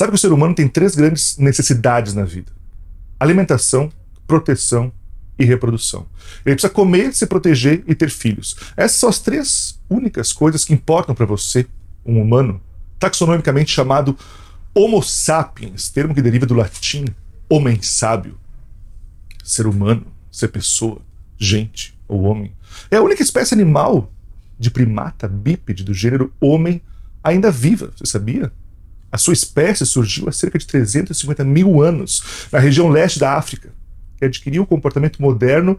Sabe que o ser humano tem três grandes necessidades na vida: alimentação, proteção e reprodução. Ele precisa comer, se proteger e ter filhos. Essas são as três únicas coisas que importam para você, um humano, taxonomicamente chamado Homo sapiens, termo que deriva do latim homem sábio. Ser humano, ser pessoa, gente ou homem. É a única espécie animal de primata bípede do gênero homem ainda viva, você sabia? A sua espécie surgiu há cerca de 350 mil anos na região leste da África, que adquiriu o comportamento moderno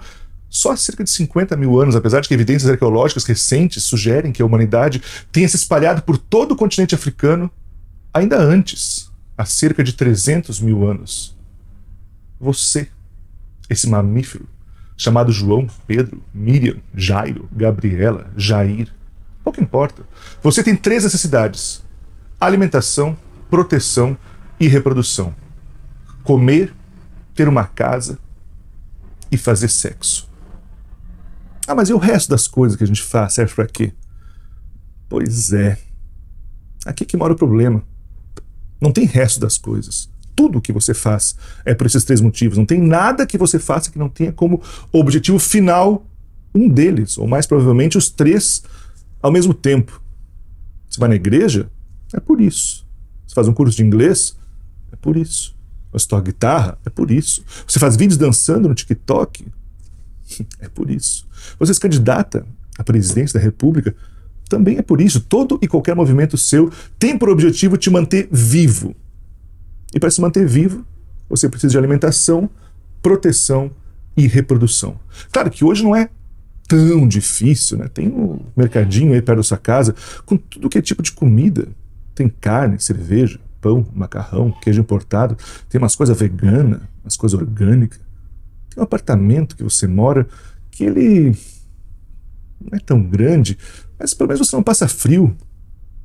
só há cerca de 50 mil anos, apesar de que evidências arqueológicas recentes sugerem que a humanidade tenha se espalhado por todo o continente africano ainda antes, há cerca de 300 mil anos. Você, esse mamífero, chamado João, Pedro, Miriam, Jairo, Gabriela, Jair, pouco importa. Você tem três necessidades: alimentação, proteção e reprodução. Comer, ter uma casa e fazer sexo. Ah, mas e o resto das coisas que a gente faz serve para quê? Pois é. Aqui que mora o problema. Não tem resto das coisas. Tudo que você faz é por esses três motivos. Não tem nada que você faça que não tenha como objetivo final um deles, ou mais provavelmente os três ao mesmo tempo. Você vai na igreja? É por isso. Você faz um curso de inglês? É por isso. Você toca guitarra? É por isso. Você faz vídeos dançando no TikTok? É por isso. Você se candidata à presidência da República? Também é por isso. Todo e qualquer movimento seu tem por objetivo te manter vivo. E para se manter vivo, você precisa de alimentação, proteção e reprodução. Claro que hoje não é tão difícil, né? Tem um mercadinho aí perto da sua casa com tudo que é tipo de comida. Tem carne, cerveja, pão, macarrão, queijo importado, tem umas coisas veganas, umas coisas orgânicas. Tem um apartamento que você mora que ele não é tão grande, mas pelo menos você não passa frio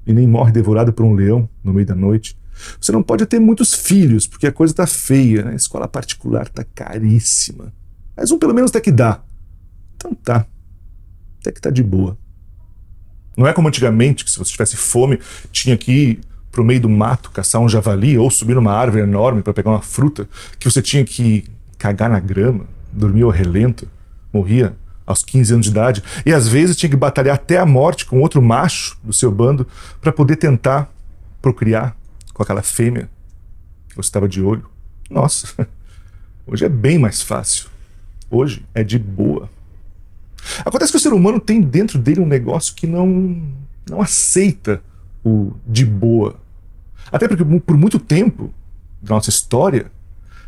e nem morre devorado por um leão no meio da noite. Você não pode ter muitos filhos, porque a coisa está feia, né? a escola particular está caríssima. Mas um pelo menos até que dá. Então tá. Até que tá de boa. Não é como antigamente, que se você tivesse fome, tinha que ir pro meio do mato caçar um javali ou subir numa árvore enorme para pegar uma fruta, que você tinha que cagar na grama, dormir ao relento, morria aos 15 anos de idade, e às vezes tinha que batalhar até a morte com outro macho do seu bando para poder tentar procriar com aquela fêmea que você estava de olho. Nossa, hoje é bem mais fácil. Hoje é de boa. Acontece que o ser humano tem dentro dele um negócio que não, não aceita o de boa. Até porque por muito tempo da nossa história,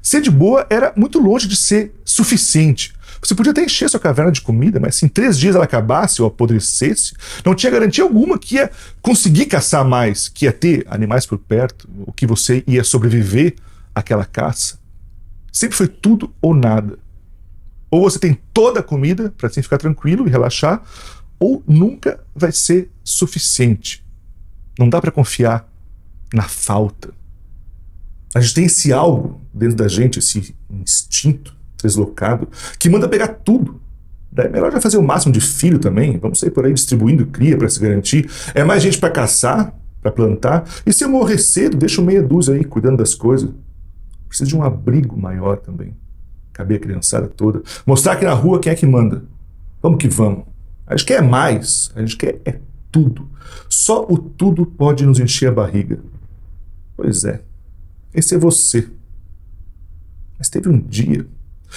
ser de boa era muito longe de ser suficiente. Você podia até encher sua caverna de comida, mas se em três dias ela acabasse ou apodrecesse, não tinha garantia alguma que ia conseguir caçar mais, que ia ter animais por perto, ou que você ia sobreviver àquela caça. Sempre foi tudo ou nada. Ou você tem toda a comida para assim ficar tranquilo e relaxar, ou nunca vai ser suficiente. Não dá para confiar na falta. A gente tem esse algo dentro da gente, esse instinto deslocado, que manda pegar tudo. É melhor já fazer o máximo de filho também. Vamos sair por aí distribuindo cria para se garantir. É mais gente para caçar, para plantar. E se eu morrer cedo, deixa meia dúzia aí cuidando das coisas. Precisa de um abrigo maior também. Caber a criançada toda. Mostrar aqui na rua quem é que manda. Vamos que vamos. A gente quer mais. A gente quer é tudo. Só o tudo pode nos encher a barriga. Pois é. Esse é você. Mas teve um dia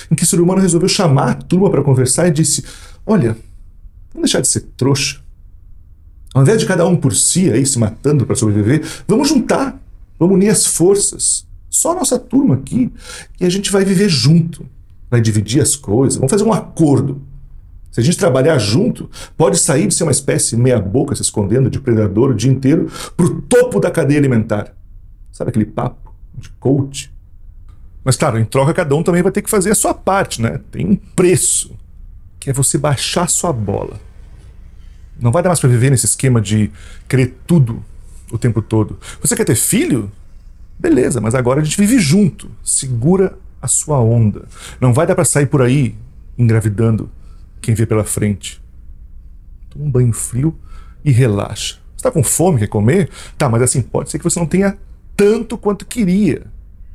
em que o ser humano resolveu chamar a turma para conversar e disse: Olha, vamos deixar de ser trouxa. Ao invés de cada um por si aí se matando para sobreviver, vamos juntar, vamos unir as forças. Só a nossa turma aqui e a gente vai viver junto, vai dividir as coisas, vamos fazer um acordo. Se a gente trabalhar junto, pode sair de ser uma espécie meia-boca se escondendo de predador o dia inteiro para o topo da cadeia alimentar. Sabe aquele papo de coach? Mas, claro, em troca, cada um também vai ter que fazer a sua parte, né? Tem um preço, que é você baixar sua bola. Não vai dar mais para viver nesse esquema de querer tudo o tempo todo. Você quer ter filho? Beleza, mas agora a gente vive junto. Segura a sua onda. Não vai dar para sair por aí engravidando quem vê pela frente. Toma um banho frio e relaxa. Está com fome, quer comer? Tá, mas assim, pode ser que você não tenha tanto quanto queria.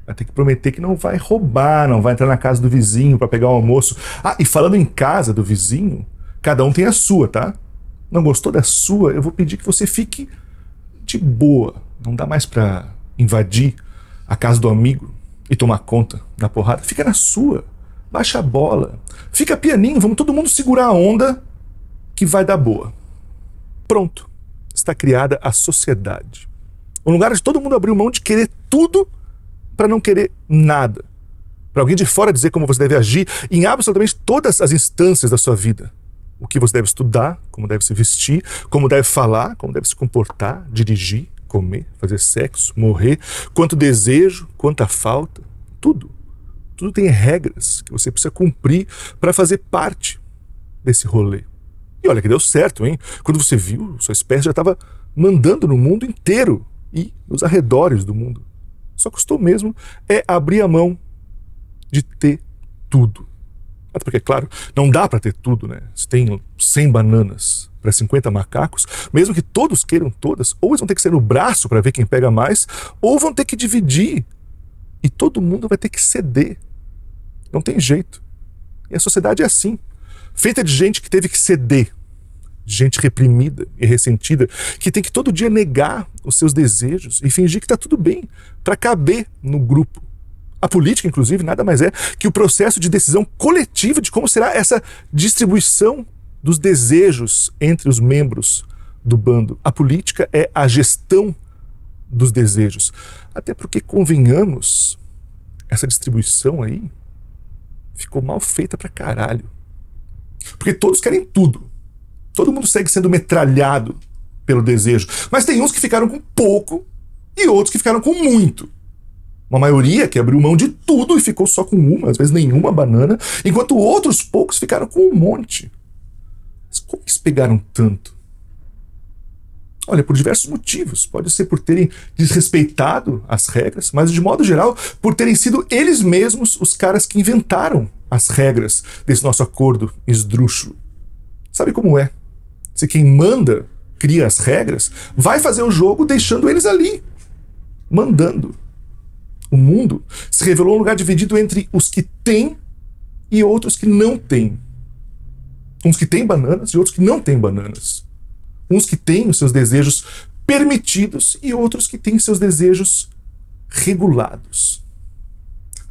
Vai ter que prometer que não vai roubar, não vai entrar na casa do vizinho para pegar o almoço. Ah, e falando em casa do vizinho, cada um tem a sua, tá? Não gostou da sua, eu vou pedir que você fique de boa. Não dá mais para invadir a casa do amigo e tomar conta da porrada. Fica na sua. Baixa a bola. Fica pianinho, vamos todo mundo segurar a onda que vai dar boa. Pronto. Está criada a sociedade. Um lugar de todo mundo abrir mão de querer tudo para não querer nada. Para alguém de fora dizer como você deve agir em absolutamente todas as instâncias da sua vida. O que você deve estudar, como deve se vestir, como deve falar, como deve se comportar, dirigir, comer, fazer sexo, morrer, quanto desejo, quanta falta, tudo. Tudo tem regras que você precisa cumprir para fazer parte desse rolê. E olha que deu certo, hein? Quando você viu, sua espécie já estava mandando no mundo inteiro e nos arredores do mundo. Só custou mesmo é abrir a mão de ter tudo. Até porque, claro, não dá para ter tudo, né? Se tem 100 bananas para 50 macacos, mesmo que todos queiram todas, ou eles vão ter que ser no braço para ver quem pega mais, ou vão ter que dividir. E todo mundo vai ter que ceder. Não tem jeito. E a sociedade é assim feita de gente que teve que ceder, de gente reprimida e ressentida, que tem que todo dia negar os seus desejos e fingir que está tudo bem para caber no grupo. A política, inclusive, nada mais é que o processo de decisão coletiva de como será essa distribuição dos desejos entre os membros do bando. A política é a gestão dos desejos. Até porque, convenhamos, essa distribuição aí ficou mal feita pra caralho. Porque todos querem tudo. Todo mundo segue sendo metralhado pelo desejo. Mas tem uns que ficaram com pouco e outros que ficaram com muito. Uma maioria que abriu mão de tudo e ficou só com uma, às vezes nenhuma banana, enquanto outros poucos ficaram com um monte. Mas como eles pegaram tanto? Olha, por diversos motivos. Pode ser por terem desrespeitado as regras, mas de modo geral, por terem sido eles mesmos os caras que inventaram as regras desse nosso acordo esdrúxulo. Sabe como é? Se quem manda cria as regras, vai fazer o jogo deixando eles ali, mandando. O mundo se revelou um lugar dividido entre os que têm e outros que não têm. Uns que têm bananas e outros que não têm bananas. Uns que têm os seus desejos permitidos e outros que têm seus desejos regulados.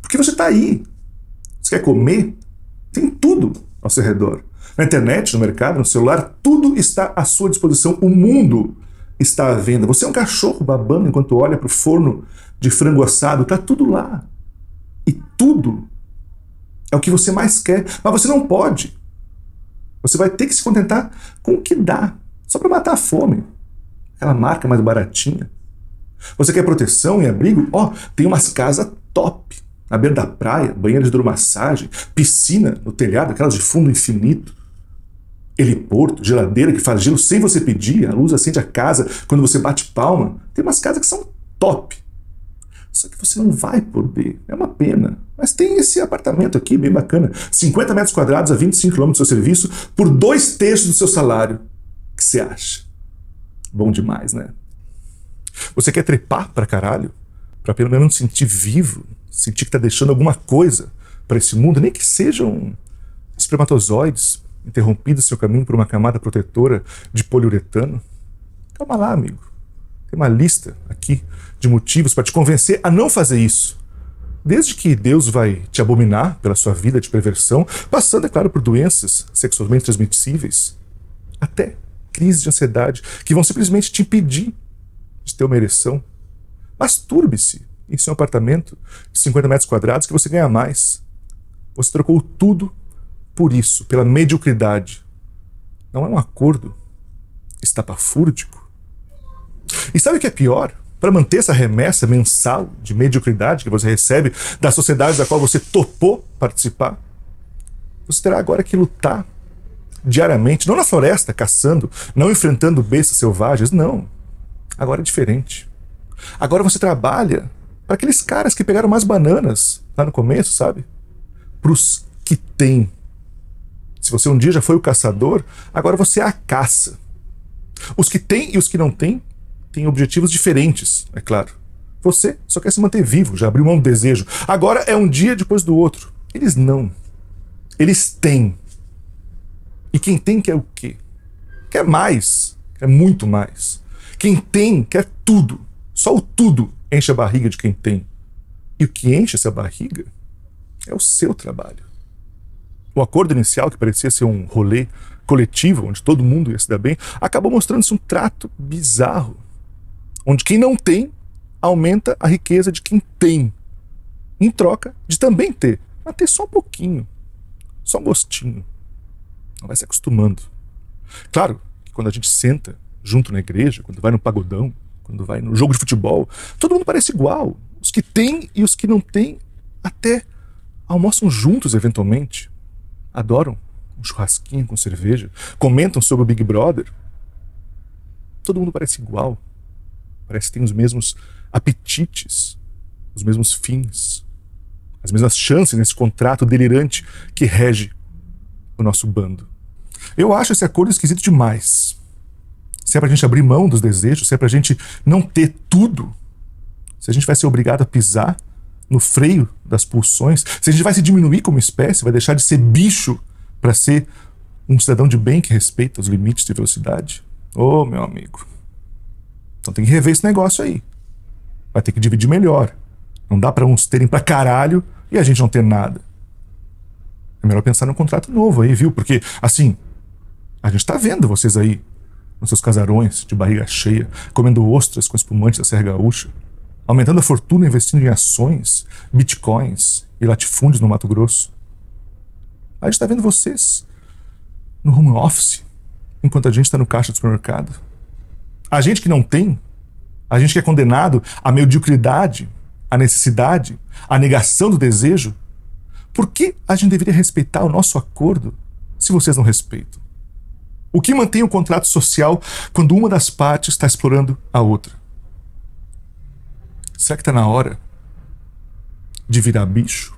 Porque você está aí, você quer comer? Tem tudo ao seu redor. Na internet, no mercado, no celular, tudo está à sua disposição. O mundo está à venda. Você é um cachorro babando enquanto olha para o forno de frango assado, está tudo lá. E tudo é o que você mais quer, mas você não pode. Você vai ter que se contentar com o que dá, só para matar a fome. Aquela marca mais baratinha. Você quer proteção e abrigo? Ó, oh, tem umas casas top na beira da praia, banheiro de hidromassagem, piscina no telhado, aquelas de fundo infinito, heliporto, geladeira que faz gelo sem você pedir, a luz acende a casa quando você bate palma. Tem umas casas que são top. Só que você não vai poder. É uma pena. Mas tem esse apartamento aqui, bem bacana. 50 metros quadrados a 25 km do seu serviço, por dois terços do seu salário. O que você acha? Bom demais, né? Você quer trepar pra caralho? Pra pelo menos sentir vivo? sentir que está deixando alguma coisa para esse mundo, nem que sejam espermatozoides interrompidos seu caminho por uma camada protetora de poliuretano. Calma lá, amigo. Tem uma lista aqui de motivos para te convencer a não fazer isso. Desde que Deus vai te abominar pela sua vida de perversão, passando, é claro, por doenças sexualmente transmissíveis, até crises de ansiedade que vão simplesmente te impedir de ter uma ereção. Masturbe-se em seu apartamento de 50 metros quadrados que você ganha mais. Você trocou tudo por isso, pela mediocridade. Não é um acordo estapafúrdico. E sabe o que é pior? Para manter essa remessa mensal de mediocridade que você recebe da sociedade da qual você topou participar, você terá agora que lutar diariamente, não na floresta caçando, não enfrentando bestas selvagens, não. Agora é diferente. Agora você trabalha para aqueles caras que pegaram mais bananas lá no começo, sabe? Para os que têm. Se você um dia já foi o caçador, agora você é a caça. Os que têm e os que não têm têm objetivos diferentes, é claro. Você só quer se manter vivo, já abriu mão do desejo. Agora é um dia depois do outro. Eles não. Eles têm. E quem tem quer o quê? Quer mais. Quer muito mais. Quem tem quer tudo. Só o tudo enche a barriga de quem tem. E o que enche essa barriga é o seu trabalho. O acordo inicial, que parecia ser um rolê coletivo, onde todo mundo ia se dar bem, acabou mostrando-se um trato bizarro, onde quem não tem aumenta a riqueza de quem tem, em troca de também ter, mas ter só um pouquinho, só um gostinho. Não vai se acostumando. Claro que quando a gente senta junto na igreja, quando vai no pagodão, quando vai no jogo de futebol, todo mundo parece igual. Os que têm e os que não têm até almoçam juntos eventualmente, adoram um churrasquinho com cerveja, comentam sobre o Big Brother. Todo mundo parece igual. Parece que tem os mesmos apetites, os mesmos fins, as mesmas chances nesse contrato delirante que rege o nosso bando. Eu acho esse acordo esquisito demais. Se é pra gente abrir mão dos desejos, se é pra gente não ter tudo, se a gente vai ser obrigado a pisar no freio das pulsões, se a gente vai se diminuir como espécie, vai deixar de ser bicho para ser um cidadão de bem que respeita os limites de velocidade? Ô, oh, meu amigo. Então tem que rever esse negócio aí. Vai ter que dividir melhor. Não dá para uns terem pra caralho e a gente não ter nada. É melhor pensar num contrato novo aí, viu? Porque, assim, a gente tá vendo vocês aí, nos seus casarões, de barriga cheia, comendo ostras com espumante da Serra Gaúcha, aumentando a fortuna investindo em ações, bitcoins e latifúndios no Mato Grosso. A gente está vendo vocês no home office, enquanto a gente está no caixa do supermercado. A gente que não tem, a gente que é condenado à mediocridade, à necessidade, à negação do desejo, por que a gente deveria respeitar o nosso acordo se vocês não respeitam? O que mantém o contrato social quando uma das partes está explorando a outra? Será que está na hora de virar bicho?